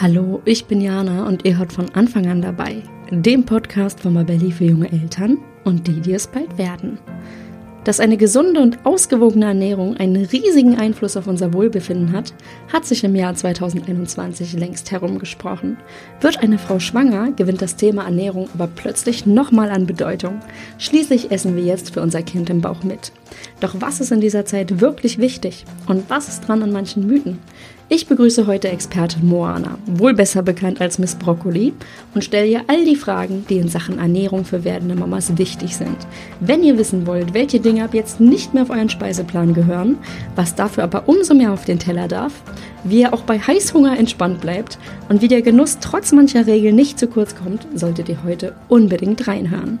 Hallo, ich bin Jana und ihr hört von Anfang an dabei, dem Podcast von Mabelli für junge Eltern und die, die es bald werden. Dass eine gesunde und ausgewogene Ernährung einen riesigen Einfluss auf unser Wohlbefinden hat, hat sich im Jahr 2021 längst herumgesprochen. Wird eine Frau schwanger, gewinnt das Thema Ernährung aber plötzlich nochmal an Bedeutung. Schließlich essen wir jetzt für unser Kind im Bauch mit. Doch was ist in dieser Zeit wirklich wichtig? Und was ist dran an manchen Mythen? Ich begrüße heute Expertin Moana, wohl besser bekannt als Miss Broccoli, und stelle ihr all die Fragen, die in Sachen Ernährung für werdende Mamas wichtig sind. Wenn ihr wissen wollt, welche Dinge ab jetzt nicht mehr auf euren Speiseplan gehören, was dafür aber umso mehr auf den Teller darf, wie ihr auch bei Heißhunger entspannt bleibt und wie der Genuss trotz mancher Regeln nicht zu kurz kommt, solltet ihr heute unbedingt reinhören.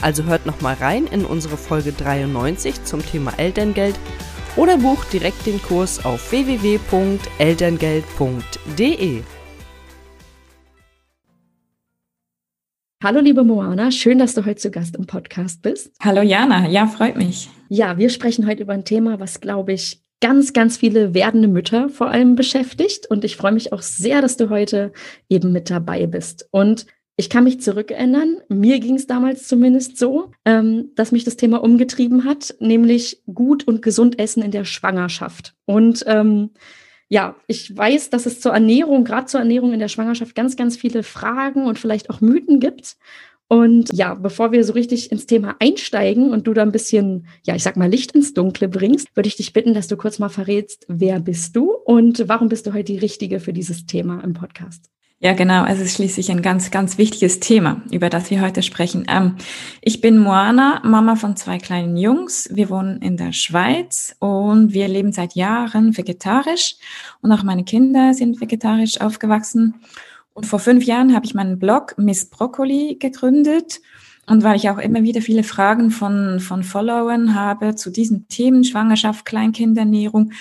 Also hört nochmal rein in unsere Folge 93 zum Thema Elterngeld oder bucht direkt den Kurs auf www.elterngeld.de. Hallo liebe Moana, schön, dass du heute zu Gast im Podcast bist. Hallo Jana, ja, freut mich. Ja, wir sprechen heute über ein Thema, was, glaube ich, ganz, ganz viele werdende Mütter vor allem beschäftigt. Und ich freue mich auch sehr, dass du heute eben mit dabei bist. Und ich kann mich zurückerinnern, mir ging es damals zumindest so, ähm, dass mich das Thema umgetrieben hat, nämlich gut und gesund essen in der Schwangerschaft. Und ähm, ja, ich weiß, dass es zur Ernährung, gerade zur Ernährung in der Schwangerschaft, ganz, ganz viele Fragen und vielleicht auch Mythen gibt. Und ja, bevor wir so richtig ins Thema einsteigen und du da ein bisschen, ja, ich sag mal, Licht ins Dunkle bringst, würde ich dich bitten, dass du kurz mal verrätst, wer bist du und warum bist du heute die Richtige für dieses Thema im Podcast? Ja, genau. Es ist schließlich ein ganz, ganz wichtiges Thema, über das wir heute sprechen. Ähm, ich bin Moana, Mama von zwei kleinen Jungs. Wir wohnen in der Schweiz und wir leben seit Jahren vegetarisch und auch meine Kinder sind vegetarisch aufgewachsen. Und vor fünf Jahren habe ich meinen Blog Miss Broccoli gegründet. Und weil ich auch immer wieder viele Fragen von, von Followern habe zu diesen Themen, Schwangerschaft, Kleinkindernährung,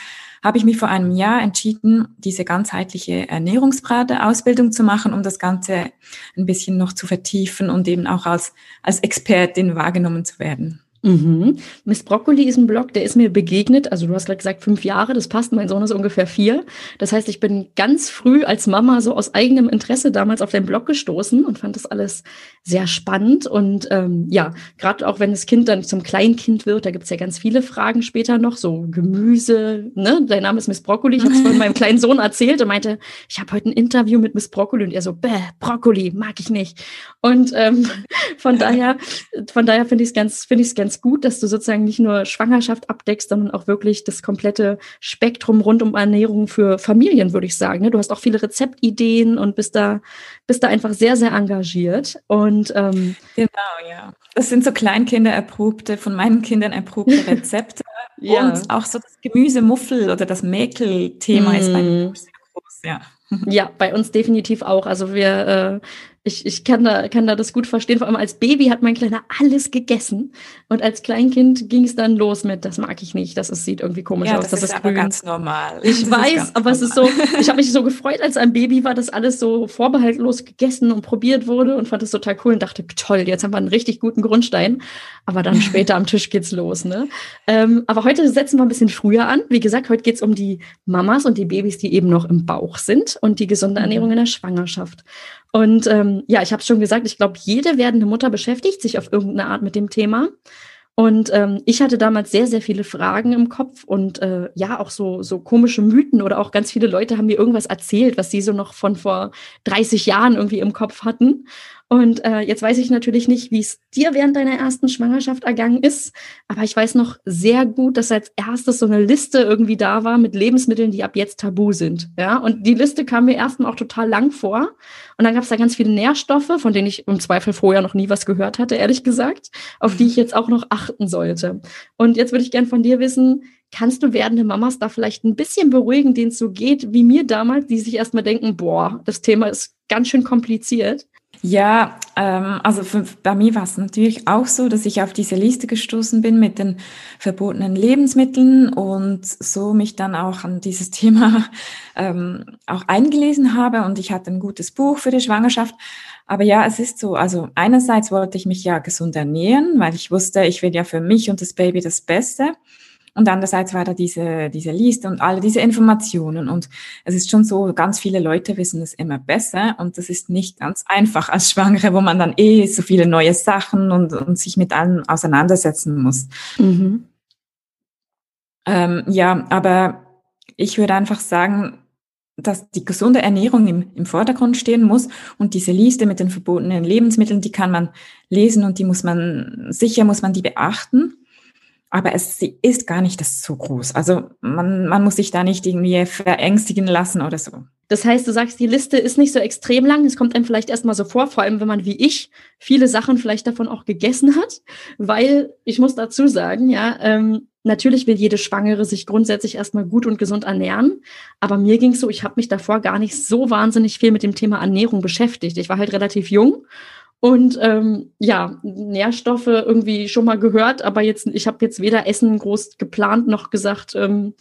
habe ich mich vor einem Jahr entschieden, diese ganzheitliche Ernährungsberater-Ausbildung zu machen, um das Ganze ein bisschen noch zu vertiefen und eben auch als, als Expertin wahrgenommen zu werden. Mhm. Miss Broccoli ist ein Blog, der ist mir begegnet. Also du hast gerade gesagt fünf Jahre, das passt. Mein Sohn ist ungefähr vier. Das heißt, ich bin ganz früh als Mama so aus eigenem Interesse damals auf den Blog gestoßen und fand das alles sehr spannend. Und ähm, ja, gerade auch wenn das Kind dann zum Kleinkind wird, da gibt's ja ganz viele Fragen später noch, so Gemüse. Ne? Dein Name ist Miss Broccoli. Ich habe es von meinem kleinen Sohn erzählt und meinte, ich habe heute ein Interview mit Miss Broccoli und er so, bäh, Broccoli, mag ich nicht. Und ähm, von daher, von daher finde ich es ganz, finde ich es ganz ganz gut, dass du sozusagen nicht nur Schwangerschaft abdeckst, sondern auch wirklich das komplette Spektrum rund um Ernährung für Familien, würde ich sagen. Ne? Du hast auch viele Rezeptideen und bist da, bist da einfach sehr, sehr engagiert. Und ähm, genau, ja. Das sind so Kleinkinder erprobte, von meinen Kindern erprobte Rezepte. ja. Und auch so das Gemüsemuffel oder das Mäkel-Thema mm. ist bei mir mm. sehr groß, ja. Ja, bei uns definitiv auch. Also wir äh, ich, ich kann, da, kann da das gut verstehen. Vor allem als Baby hat mein Kleiner alles gegessen. Und als Kleinkind ging es dann los mit, das mag ich nicht, das ist, sieht irgendwie komisch ja, aus. Das, das ist, aber grün. ganz normal. Ich das weiß, aber normal. es ist so, ich habe mich so gefreut, als ein Baby war, dass alles so vorbehaltlos gegessen und probiert wurde und fand es total cool und dachte, toll, jetzt haben wir einen richtig guten Grundstein. Aber dann später am Tisch geht's los. Ne? Ähm, aber heute setzen wir ein bisschen früher an. Wie gesagt, heute geht's um die Mamas und die Babys, die eben noch im Bauch sind und die gesunde mhm. Ernährung in der Schwangerschaft. Und ähm, ja, ich habe schon gesagt, ich glaube, jede werdende Mutter beschäftigt sich auf irgendeine Art mit dem Thema. Und ähm, ich hatte damals sehr, sehr viele Fragen im Kopf und äh, ja, auch so, so komische Mythen oder auch ganz viele Leute haben mir irgendwas erzählt, was sie so noch von vor 30 Jahren irgendwie im Kopf hatten. Und äh, jetzt weiß ich natürlich nicht, wie es dir während deiner ersten Schwangerschaft ergangen ist, aber ich weiß noch sehr gut, dass als erstes so eine Liste irgendwie da war mit Lebensmitteln, die ab jetzt tabu sind. Ja, und die Liste kam mir erstmal auch total lang vor. Und dann gab es da ganz viele Nährstoffe, von denen ich im Zweifel vorher noch nie was gehört hatte, ehrlich gesagt, auf die ich jetzt auch noch achten sollte. Und jetzt würde ich gern von dir wissen, Kannst du werdende Mamas da vielleicht ein bisschen beruhigen, denen es so geht wie mir damals, die sich erstmal denken, boah, das Thema ist ganz schön kompliziert? Ja, ähm, also für, bei mir war es natürlich auch so, dass ich auf diese Liste gestoßen bin mit den verbotenen Lebensmitteln und so mich dann auch an dieses Thema ähm, auch eingelesen habe und ich hatte ein gutes Buch für die Schwangerschaft. Aber ja, es ist so, also einerseits wollte ich mich ja gesund ernähren, weil ich wusste, ich will ja für mich und das Baby das Beste. Und andererseits war da diese, diese Liste und alle diese Informationen. Und es ist schon so, ganz viele Leute wissen es immer besser. Und das ist nicht ganz einfach als Schwangere, wo man dann eh so viele neue Sachen und, und sich mit allem auseinandersetzen muss. Mhm. Ähm, ja, aber ich würde einfach sagen, dass die gesunde Ernährung im, im Vordergrund stehen muss und diese Liste mit den verbotenen Lebensmitteln, die kann man lesen und die muss man, sicher muss man die beachten aber es, sie ist gar nicht das so groß. Also man, man muss sich da nicht irgendwie verängstigen lassen oder so. Das heißt, du sagst, die Liste ist nicht so extrem lang. Es kommt einem vielleicht erstmal so vor, vor allem wenn man wie ich viele Sachen vielleicht davon auch gegessen hat. Weil ich muss dazu sagen, ja, ähm, natürlich will jede Schwangere sich grundsätzlich erstmal gut und gesund ernähren. Aber mir ging es so, ich habe mich davor gar nicht so wahnsinnig viel mit dem Thema Ernährung beschäftigt. Ich war halt relativ jung und ähm, ja, Nährstoffe irgendwie schon mal gehört, aber jetzt, ich habe jetzt weder Essen groß geplant noch gesagt, ähm,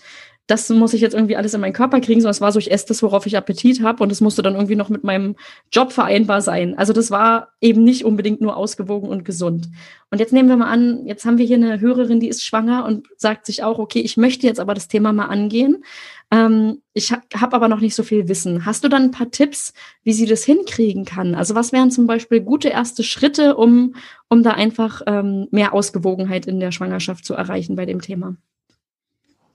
das muss ich jetzt irgendwie alles in meinen Körper kriegen, sondern es war so, ich esse das, worauf ich Appetit habe und es musste dann irgendwie noch mit meinem Job vereinbar sein. Also das war eben nicht unbedingt nur ausgewogen und gesund. Und jetzt nehmen wir mal an, jetzt haben wir hier eine Hörerin, die ist schwanger und sagt sich auch, okay, ich möchte jetzt aber das Thema mal angehen. Ähm, ich ha habe aber noch nicht so viel Wissen. Hast du dann ein paar Tipps, wie sie das hinkriegen kann? Also was wären zum Beispiel gute erste Schritte, um, um da einfach ähm, mehr Ausgewogenheit in der Schwangerschaft zu erreichen bei dem Thema?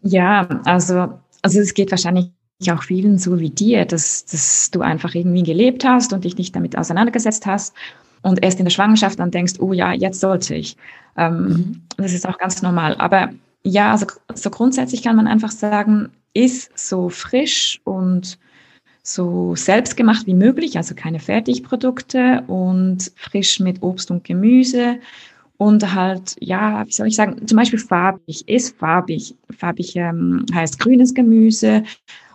Ja, also, also es geht wahrscheinlich auch vielen so wie dir, dass, dass du einfach irgendwie gelebt hast und dich nicht damit auseinandergesetzt hast und erst in der Schwangerschaft dann denkst, oh ja, jetzt sollte ich. Ähm, mhm. Das ist auch ganz normal. Aber ja, also so grundsätzlich kann man einfach sagen, ist so frisch und so selbstgemacht wie möglich, also keine Fertigprodukte und frisch mit Obst und Gemüse und halt, ja, wie soll ich sagen, zum Beispiel farbig, ist farbig. Farbig ähm, heißt grünes Gemüse,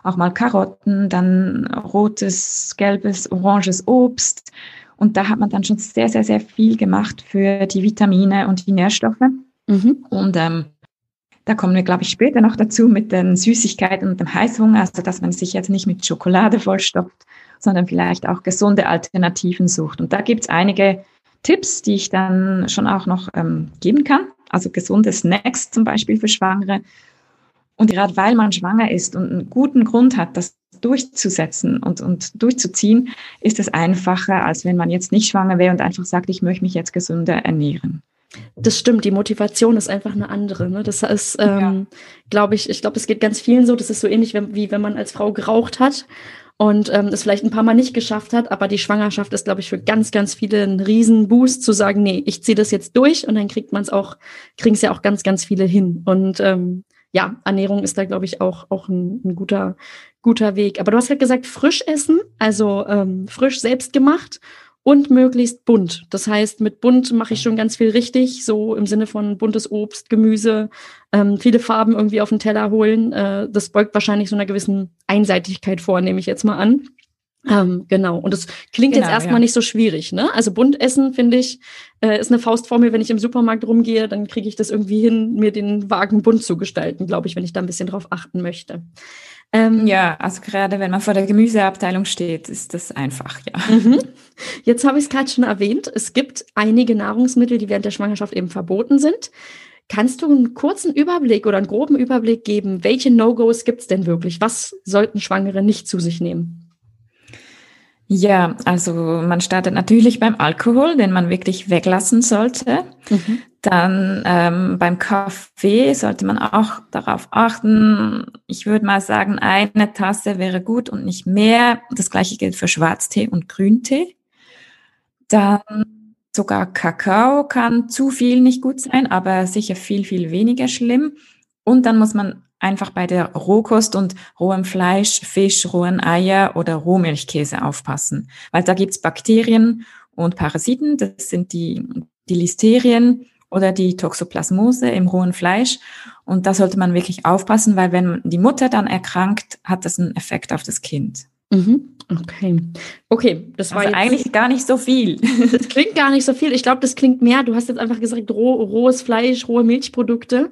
auch mal Karotten, dann rotes, gelbes, oranges Obst. Und da hat man dann schon sehr, sehr, sehr viel gemacht für die Vitamine und die Nährstoffe. Mhm. Und ähm, da kommen wir, glaube ich, später noch dazu mit den Süßigkeiten und dem Heißhunger, also dass man sich jetzt nicht mit Schokolade vollstopft, sondern vielleicht auch gesunde Alternativen sucht. Und da gibt es einige Tipps, die ich dann schon auch noch ähm, geben kann. Also gesunde Snacks zum Beispiel für Schwangere. Und gerade weil man schwanger ist und einen guten Grund hat, das durchzusetzen und, und durchzuziehen, ist es einfacher, als wenn man jetzt nicht schwanger wäre und einfach sagt, ich möchte mich jetzt gesünder ernähren. Das stimmt, die Motivation ist einfach eine andere. Ne? Das ist, ähm, ja. glaube ich, ich glaube, es geht ganz vielen so. Das ist so ähnlich wie, wie wenn man als Frau geraucht hat und ähm, es vielleicht ein paar Mal nicht geschafft hat, aber die Schwangerschaft ist, glaube ich, für ganz, ganz viele ein Riesenboost zu sagen, nee, ich ziehe das jetzt durch und dann kriegt man es auch, kriegen es ja auch ganz, ganz viele hin. Und ähm, ja, Ernährung ist da, glaube ich, auch, auch ein, ein guter, guter Weg. Aber du hast halt gesagt, frisch essen, also ähm, frisch selbst gemacht und möglichst bunt. Das heißt, mit bunt mache ich schon ganz viel richtig, so im Sinne von buntes Obst, Gemüse, ähm, viele Farben irgendwie auf den Teller holen. Äh, das beugt wahrscheinlich so einer gewissen Einseitigkeit vor, nehme ich jetzt mal an. Ähm, genau. Und das klingt genau, jetzt erstmal ja. nicht so schwierig, ne? Also bunt essen, finde ich, äh, ist eine Faustformel. Wenn ich im Supermarkt rumgehe, dann kriege ich das irgendwie hin, mir den Wagen bunt zu gestalten, glaube ich, wenn ich da ein bisschen drauf achten möchte. Ähm, ja, also gerade wenn man vor der Gemüseabteilung steht, ist das einfach, ja. Mhm. Jetzt habe ich es gerade schon erwähnt. Es gibt einige Nahrungsmittel, die während der Schwangerschaft eben verboten sind. Kannst du einen kurzen Überblick oder einen groben Überblick geben, welche No-Gos gibt es denn wirklich? Was sollten Schwangere nicht zu sich nehmen? Ja, also man startet natürlich beim Alkohol, den man wirklich weglassen sollte. Mhm. Dann ähm, beim Kaffee sollte man auch darauf achten. Ich würde mal sagen, eine Tasse wäre gut und nicht mehr. Das gleiche gilt für Schwarztee und Grüntee. Dann sogar Kakao kann zu viel nicht gut sein, aber sicher viel, viel weniger schlimm. Und dann muss man einfach bei der Rohkost und rohem Fleisch, Fisch, rohen Eier oder Rohmilchkäse aufpassen, weil da gibt's Bakterien und Parasiten, das sind die, die Listerien oder die Toxoplasmose im rohen Fleisch. Und da sollte man wirklich aufpassen, weil wenn die Mutter dann erkrankt, hat das einen Effekt auf das Kind. Mhm. Okay. Okay, das war also eigentlich gar nicht so viel. Das klingt gar nicht so viel. Ich glaube, das klingt mehr. Du hast jetzt einfach gesagt, roh, rohes Fleisch, rohe Milchprodukte.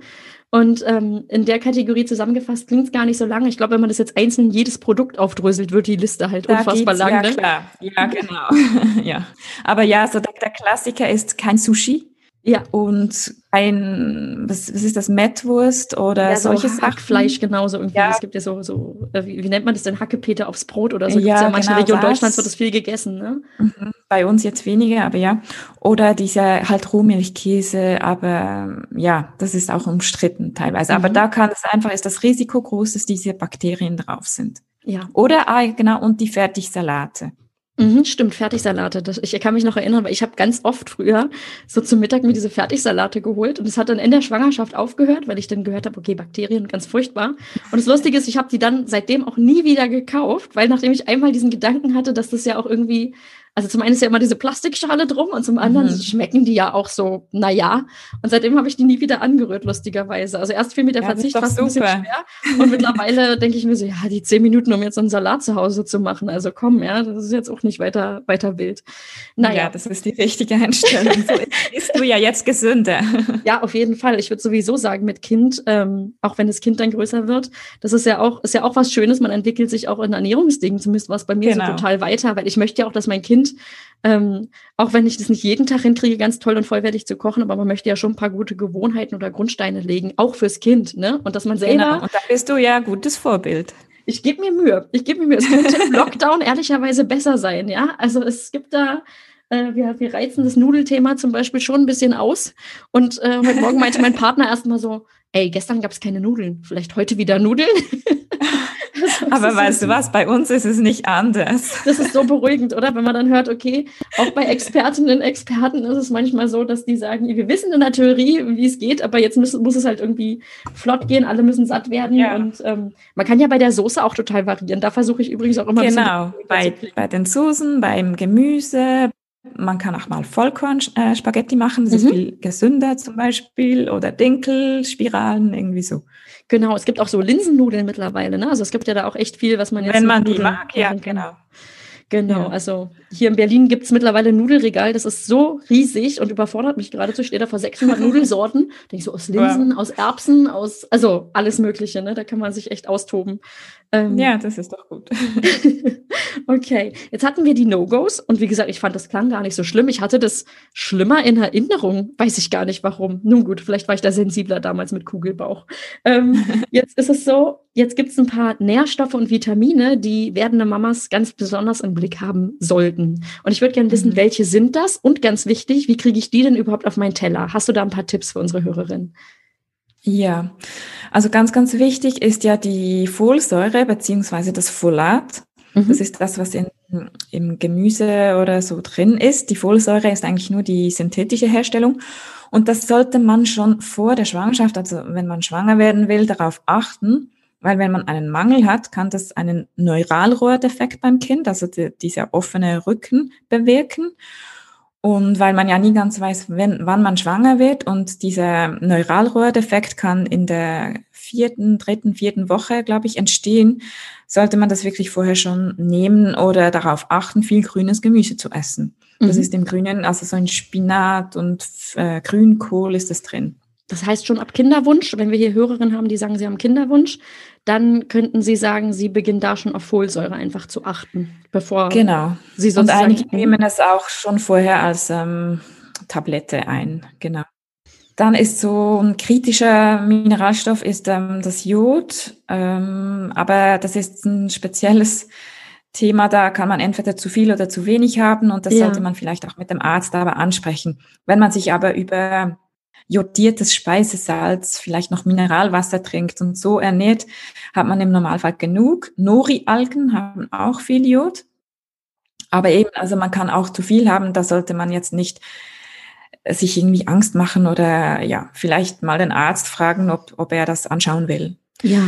Und ähm, in der Kategorie zusammengefasst klingt es gar nicht so lange. Ich glaube, wenn man das jetzt einzeln jedes Produkt aufdröselt, wird die Liste halt da unfassbar lang. Ja, ne? klar. Ja, genau. ja. Aber ja, so der, der Klassiker ist kein Sushi. Ja. Und ein, was, was ist das, Mettwurst oder ja, solche so Hackfleisch genauso irgendwie. Ja. Es gibt ja so, so äh, wie, wie nennt man das denn, Hackepeter aufs Brot oder so. Ja, ja in manchen genau Regionen das. Deutschlands wird das viel gegessen, ne? Mhm. Bei uns jetzt weniger, aber ja. Oder dieser halt Rohmilchkäse, aber ja, das ist auch umstritten teilweise. Mhm. Aber da kann es einfach, ist das Risiko groß, dass diese Bakterien drauf sind. Ja. Oder, ah, genau, und die Fertigsalate. Mhm, stimmt, Fertigsalate. Das, ich kann mich noch erinnern, weil ich habe ganz oft früher so zum Mittag mir diese Fertigsalate geholt und es hat dann in der Schwangerschaft aufgehört, weil ich dann gehört habe, okay, Bakterien, ganz furchtbar. Und das Lustige ist, ich habe die dann seitdem auch nie wieder gekauft, weil nachdem ich einmal diesen Gedanken hatte, dass das ja auch irgendwie also zum einen ist ja immer diese Plastikschale drum und zum anderen mhm. schmecken die ja auch so, naja. Und seitdem habe ich die nie wieder angerührt, lustigerweise. Also erst fiel mir der Ja, Verzicht fast ein bisschen super. schwer. Und mittlerweile denke ich mir so, ja, die zehn Minuten, um jetzt einen Salat zu Hause zu machen. Also komm, ja, das ist jetzt auch nicht weiter, weiter wild. Naja, Ja, das ist die richtige Einstellung. So isst du ja jetzt gesünder. Ja, auf jeden Fall. Ich würde sowieso sagen, mit Kind, ähm, auch wenn das Kind dann größer wird, das ist ja auch, ist ja auch was Schönes. Man entwickelt sich auch in Ernährungsdingen, zumindest was bei mir Genau. so total weiter, weil ich möchte ja auch, dass mein Kind, ähm, auch wenn ich das nicht jeden Tag hinkriege, ganz toll und vollwertig zu kochen, aber man möchte ja schon ein paar gute Gewohnheiten oder Grundsteine legen, auch fürs Kind, ne? Und dass man selber, Genau. Und da bist du ja gutes Vorbild. ich gebe mir Mühe, ich gebe mir Mühe. Es könnte im Lockdown ehrlicherweise besser sein, ja? Also es gibt da, äh, wir, wir reizen das Nudelthema zum Beispiel schon ein bisschen aus. Und äh, heute Morgen meinte mein Partner erstmal so, ey, gestern gab es keine Nudeln, vielleicht heute wieder Nudeln. Also, Aber weißt du was, bei uns ist es nicht anders. Das ist so beruhigend, oder? Wenn man dann hört, okay, auch bei Expertinnen und Experten ist es manchmal so, dass die sagen, wir wissen in der Theorie, wie es geht, aber jetzt muss, muss es halt irgendwie flott gehen, alle müssen satt werden. Ja. Und ähm, man kann ja bei der Soße auch total variieren. Da versuche ich übrigens auch immer Genau, bei, klingen. bei den Soßen, beim Gemüse. Man kann auch mal Vollkorn-Spaghetti machen, das Mhm. ist viel gesünder zum Beispiel. Oder Dinkel, Spiralen, irgendwie so. Genau, es gibt auch so Linsennudeln mittlerweile, ne? Also es gibt ja da auch echt viel, was man jetzt Wenn man die Nudeln mag, ja, genau. Genau, Ja. also hier in Berlin gibt es mittlerweile ein Nudelregal, das ist so riesig und überfordert mich geradezu. Ich stehe da vor 600 Nudelsorten. Denke ich so aus Linsen, aus Erbsen, aus, also alles Mögliche, ne? Da kann man sich echt austoben. Ähm, Ja, das ist doch gut. okay, jetzt hatten wir die No-Gos und wie gesagt, ich fand das klang gar nicht so schlimm. Ich hatte das schlimmer in Erinnerung, weiß ich gar nicht warum. Nun gut, vielleicht war ich da sensibler damals mit Kugelbauch. Ähm, jetzt ist es so, jetzt gibt es ein paar Nährstoffe und Vitamine, die werdende Mamas ganz besonders im Blick haben sollten. Und ich würde gerne wissen, Mhm. welche sind das? Und ganz wichtig, wie kriege ich die denn überhaupt auf meinen Teller? Hast du da ein paar Tipps für unsere Hörerin? Ja, also ganz, ganz wichtig ist ja die Folsäure beziehungsweise das Folat. Das ist das, was in, im Gemüse oder so drin ist. Die Folsäure ist eigentlich nur die synthetische Herstellung. Und das sollte man schon vor der Schwangerschaft, also wenn man schwanger werden will, darauf achten. Weil wenn man einen Mangel hat, kann das einen Neuralrohrdefekt beim Kind, also die, dieser offene Rücken bewirken. Und weil man ja nie ganz weiß, wenn, wann man schwanger wird und dieser Neuralrohrdefekt kann in der vierten, dritten, vierten Woche, glaube ich, entstehen, sollte man das wirklich vorher schon nehmen oder darauf achten, viel grünes Gemüse zu essen. Das Mhm. ist im Grünen, also so ein Spinat und äh, Grünkohl ist das drin. Das heißt schon ab Kinderwunsch, wenn wir hier Hörerinnen haben, die sagen, sie haben Kinderwunsch, dann könnten sie sagen, sie beginnen da schon auf Folsäure einfach zu achten, bevor Genau. sie Und sozusagen... einige nehmen es auch schon vorher als ähm, Tablette ein, genau. Dann ist so ein kritischer Mineralstoff ist ähm, das Jod, ähm, aber das ist ein spezielles Thema, da kann man entweder zu viel oder zu wenig haben und das Ja. sollte man vielleicht auch mit dem Arzt aber ansprechen. Wenn man sich aber über jodiertes Speisesalz, vielleicht noch Mineralwasser trinkt und so ernährt, hat man im Normalfall genug. Nori-Algen haben auch viel Jod. Aber eben, also man kann auch zu viel haben, da sollte man jetzt nicht sich irgendwie Angst machen oder ja, vielleicht mal den Arzt fragen, ob, ob er das anschauen will. Ja.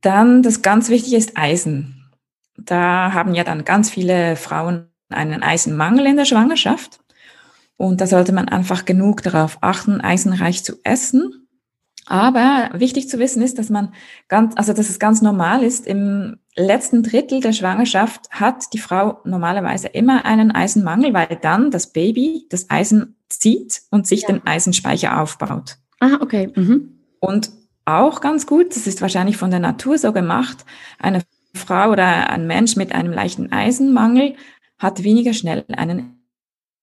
Dann das ganz Wichtige ist Eisen. Da haben ja dann ganz viele Frauen einen Eisenmangel in der Schwangerschaft. Und da sollte man einfach genug darauf achten, eisenreich zu essen. Aber wichtig zu wissen ist, dass man ganz, also dass es ganz normal ist, im letzten Drittel der Schwangerschaft hat die Frau normalerweise immer einen Eisenmangel, weil dann das Baby das Eisen zieht und sich ja. den Eisenspeicher aufbaut. Ah, okay. Mhm. Und auch ganz gut, das ist wahrscheinlich von der Natur so gemacht, eine Frau oder ein Mensch mit einem leichten Eisenmangel hat weniger schnell einen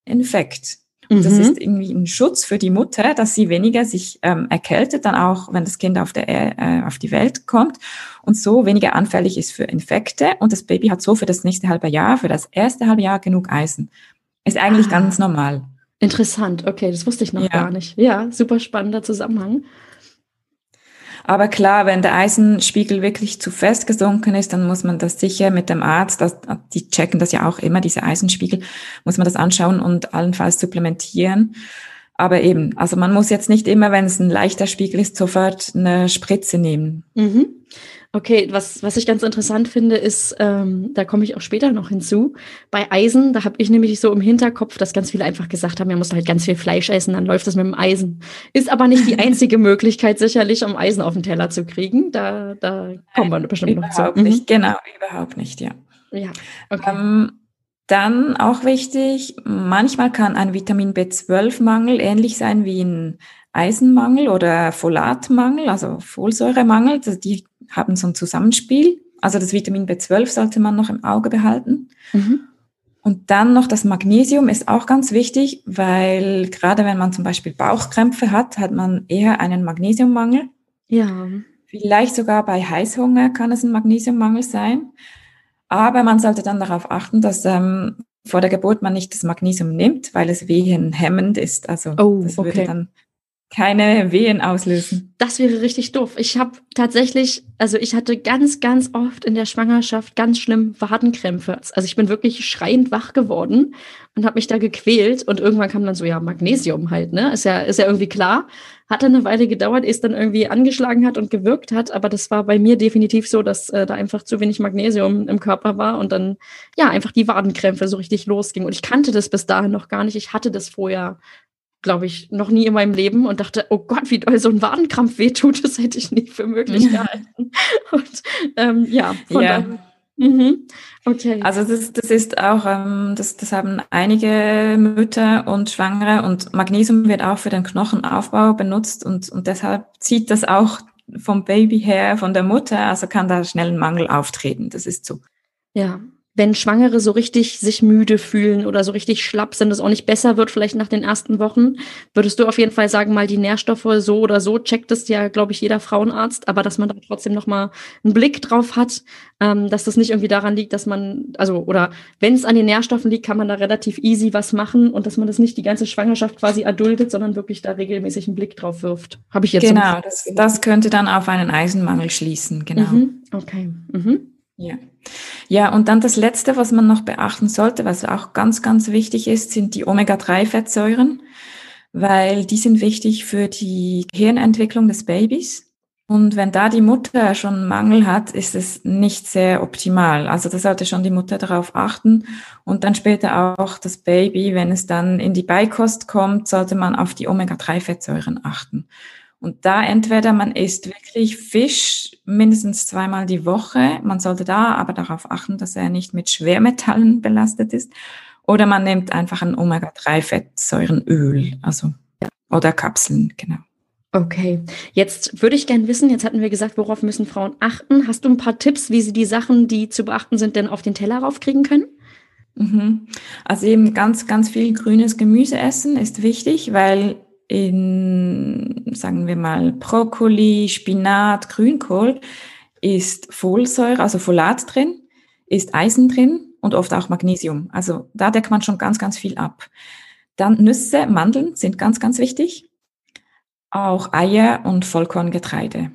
Infekt. Und das mhm. ist irgendwie ein Schutz für die Mutter, dass sie weniger sich ähm, erkältet, dann auch, wenn das Kind auf, der, äh, auf die Welt kommt und so weniger anfällig ist für Infekte. Und das Baby hat so für das nächste halbe Jahr, für das erste halbe Jahr genug Eisen. Ist eigentlich ah. ganz normal. Interessant, okay, das wusste ich noch ja. gar nicht. Ja, super spannender Zusammenhang. Aber klar, wenn der Eisenspiegel wirklich zu fest gesunken ist, dann muss man das sicher mit dem Arzt, das, die checken das ja auch immer, diese Eisenspiegel, muss man das anschauen und allenfalls supplementieren. Aber eben, also man muss jetzt nicht immer, wenn es ein leichter Spiegel ist, sofort eine Spritze nehmen. Mhm. Okay, was, was ich ganz interessant finde, ist, ähm, da komme ich auch später noch hinzu, bei Eisen, da habe ich nämlich so im Hinterkopf, dass ganz viele einfach gesagt haben, man muss halt ganz viel Fleisch essen, dann läuft das mit dem Eisen. Ist aber nicht die einzige Möglichkeit, sicherlich, um Eisen auf den Teller zu kriegen. Da, da kommen wir bestimmt noch zu. Überhaupt nicht, mhm. genau, überhaupt nicht, ja. Ja, okay. Ähm, dann auch wichtig, manchmal kann ein Vitamin B12-Mangel ähnlich sein wie ein Eisenmangel oder Folatmangel, also Folsäuremangel. Die haben so ein Zusammenspiel. Also das Vitamin B12 sollte man noch im Auge behalten. Mhm. Und dann noch das Magnesium ist auch ganz wichtig, weil gerade wenn man zum Beispiel Bauchkrämpfe hat, hat man eher einen Magnesiummangel. Ja. Vielleicht sogar bei Heißhunger kann es ein Magnesiummangel sein. Aber man sollte dann darauf achten, dass ähm, vor der Geburt man nicht das Magnesium nimmt, weil es wehenhemmend ist. Also oh, das würde okay. dann keine Wehen auslösen. Das wäre richtig doof. Ich habe tatsächlich, also ich hatte ganz, ganz oft in der Schwangerschaft ganz schlimm Wadenkrämpfe. Also ich bin wirklich schreiend wach geworden und habe mich da gequält und irgendwann kam dann so ja Magnesium halt, ne? Ist ja ist ja irgendwie klar. Hat dann eine Weile gedauert, ehe es dann irgendwie angeschlagen hat und gewirkt hat, aber das war bei mir definitiv so, dass äh, da einfach zu wenig Magnesium im Körper war und dann ja einfach die Wadenkrämpfe so richtig losging und ich kannte das bis dahin noch gar nicht. Ich hatte das vorher glaube ich, noch nie in meinem Leben und dachte, oh Gott, wie doll so ein Wadenkrampf wehtut, das hätte ich nie für möglich gehalten. und ähm, ja, von ja. daher. Mhm. Okay. Also das, das ist auch, ähm, das, das haben einige Mütter und Schwangere und Magnesium wird auch für den Knochenaufbau benutzt und, und deshalb zieht das auch vom Baby her, von der Mutter, also kann da schnell ein Mangel auftreten. Das ist so. Ja, wenn Schwangere so richtig sich müde fühlen oder so richtig schlapp sind, es auch nicht besser wird, vielleicht nach den ersten Wochen, würdest du auf jeden Fall sagen, mal die Nährstoffe so oder so checkt es ja, glaube ich, jeder Frauenarzt, aber dass man da trotzdem noch mal einen Blick drauf hat, ähm, dass das nicht irgendwie daran liegt, dass man, also oder wenn es an den Nährstoffen liegt, kann man da relativ easy was machen und dass man das nicht die ganze Schwangerschaft quasi erduldet, sondern wirklich da regelmäßig einen Blick drauf wirft. Habe ich jetzt genau, das, das könnte dann auf einen Eisenmangel schließen, genau. Mhm, okay. Mhm. Ja. Ja, und dann das Letzte, was man noch beachten sollte, was auch ganz, ganz wichtig ist, sind die Omega-3-Fettsäuren, weil die sind wichtig für die Gehirnentwicklung des Babys. Und wenn da die Mutter schon Mangel hat, ist es nicht sehr optimal. Also da sollte schon die Mutter darauf achten. Und dann später auch das Baby, wenn es dann in die Beikost kommt, sollte man auf die Omega-3-Fettsäuren achten. Und da entweder man isst wirklich Fisch mindestens zweimal die Woche, man sollte da aber darauf achten, dass er nicht mit Schwermetallen belastet ist, oder man nimmt einfach ein Omega-3-Fettsäurenöl, also oder Kapseln, genau. Okay, jetzt würde ich gerne wissen, jetzt hatten wir gesagt, worauf müssen Frauen achten. Hast du ein paar Tipps, wie sie die Sachen, die zu beachten sind, denn auf den Teller raufkriegen können? Mhm. Also eben ganz, ganz viel grünes Gemüse essen ist wichtig, weil in, sagen wir mal, Brokkoli, Spinat, Grünkohl ist Folsäure, also Folat drin, ist Eisen drin und oft auch Magnesium. Also da deckt man schon ganz, ganz viel ab. Dann Nüsse, Mandeln sind ganz, ganz wichtig. Auch Eier und Vollkorngetreide.